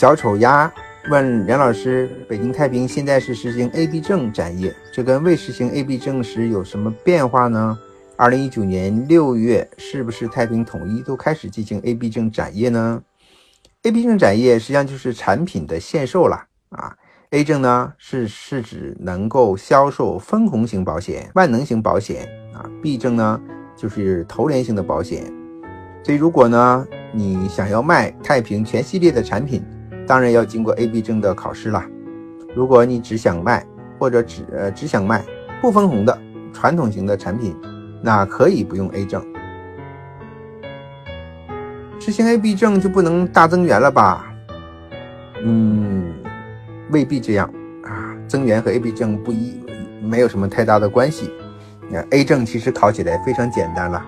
小丑鸭问梁老师：“北京太平现在是实行 A B 证展业，这跟未实行 A B 证时有什么变化呢？二零一九年六月，是不是太平统一都开始进行 A B 证展业呢？A B 证展业实际上就是产品的限售了啊。A 证呢是是指能够销售分红型保险、万能型保险啊，B 证呢就是投连型的保险。所以如果呢你想要卖太平全系列的产品，当然要经过 A、B 证的考试了。如果你只想卖或者只只想卖不分红的传统型的产品，那可以不用 A 证。实行 A、B 证就不能大增援了吧？嗯，未必这样啊。增援和 A、B 证不一，没有什么太大的关系。那 A 证其实考起来非常简单了。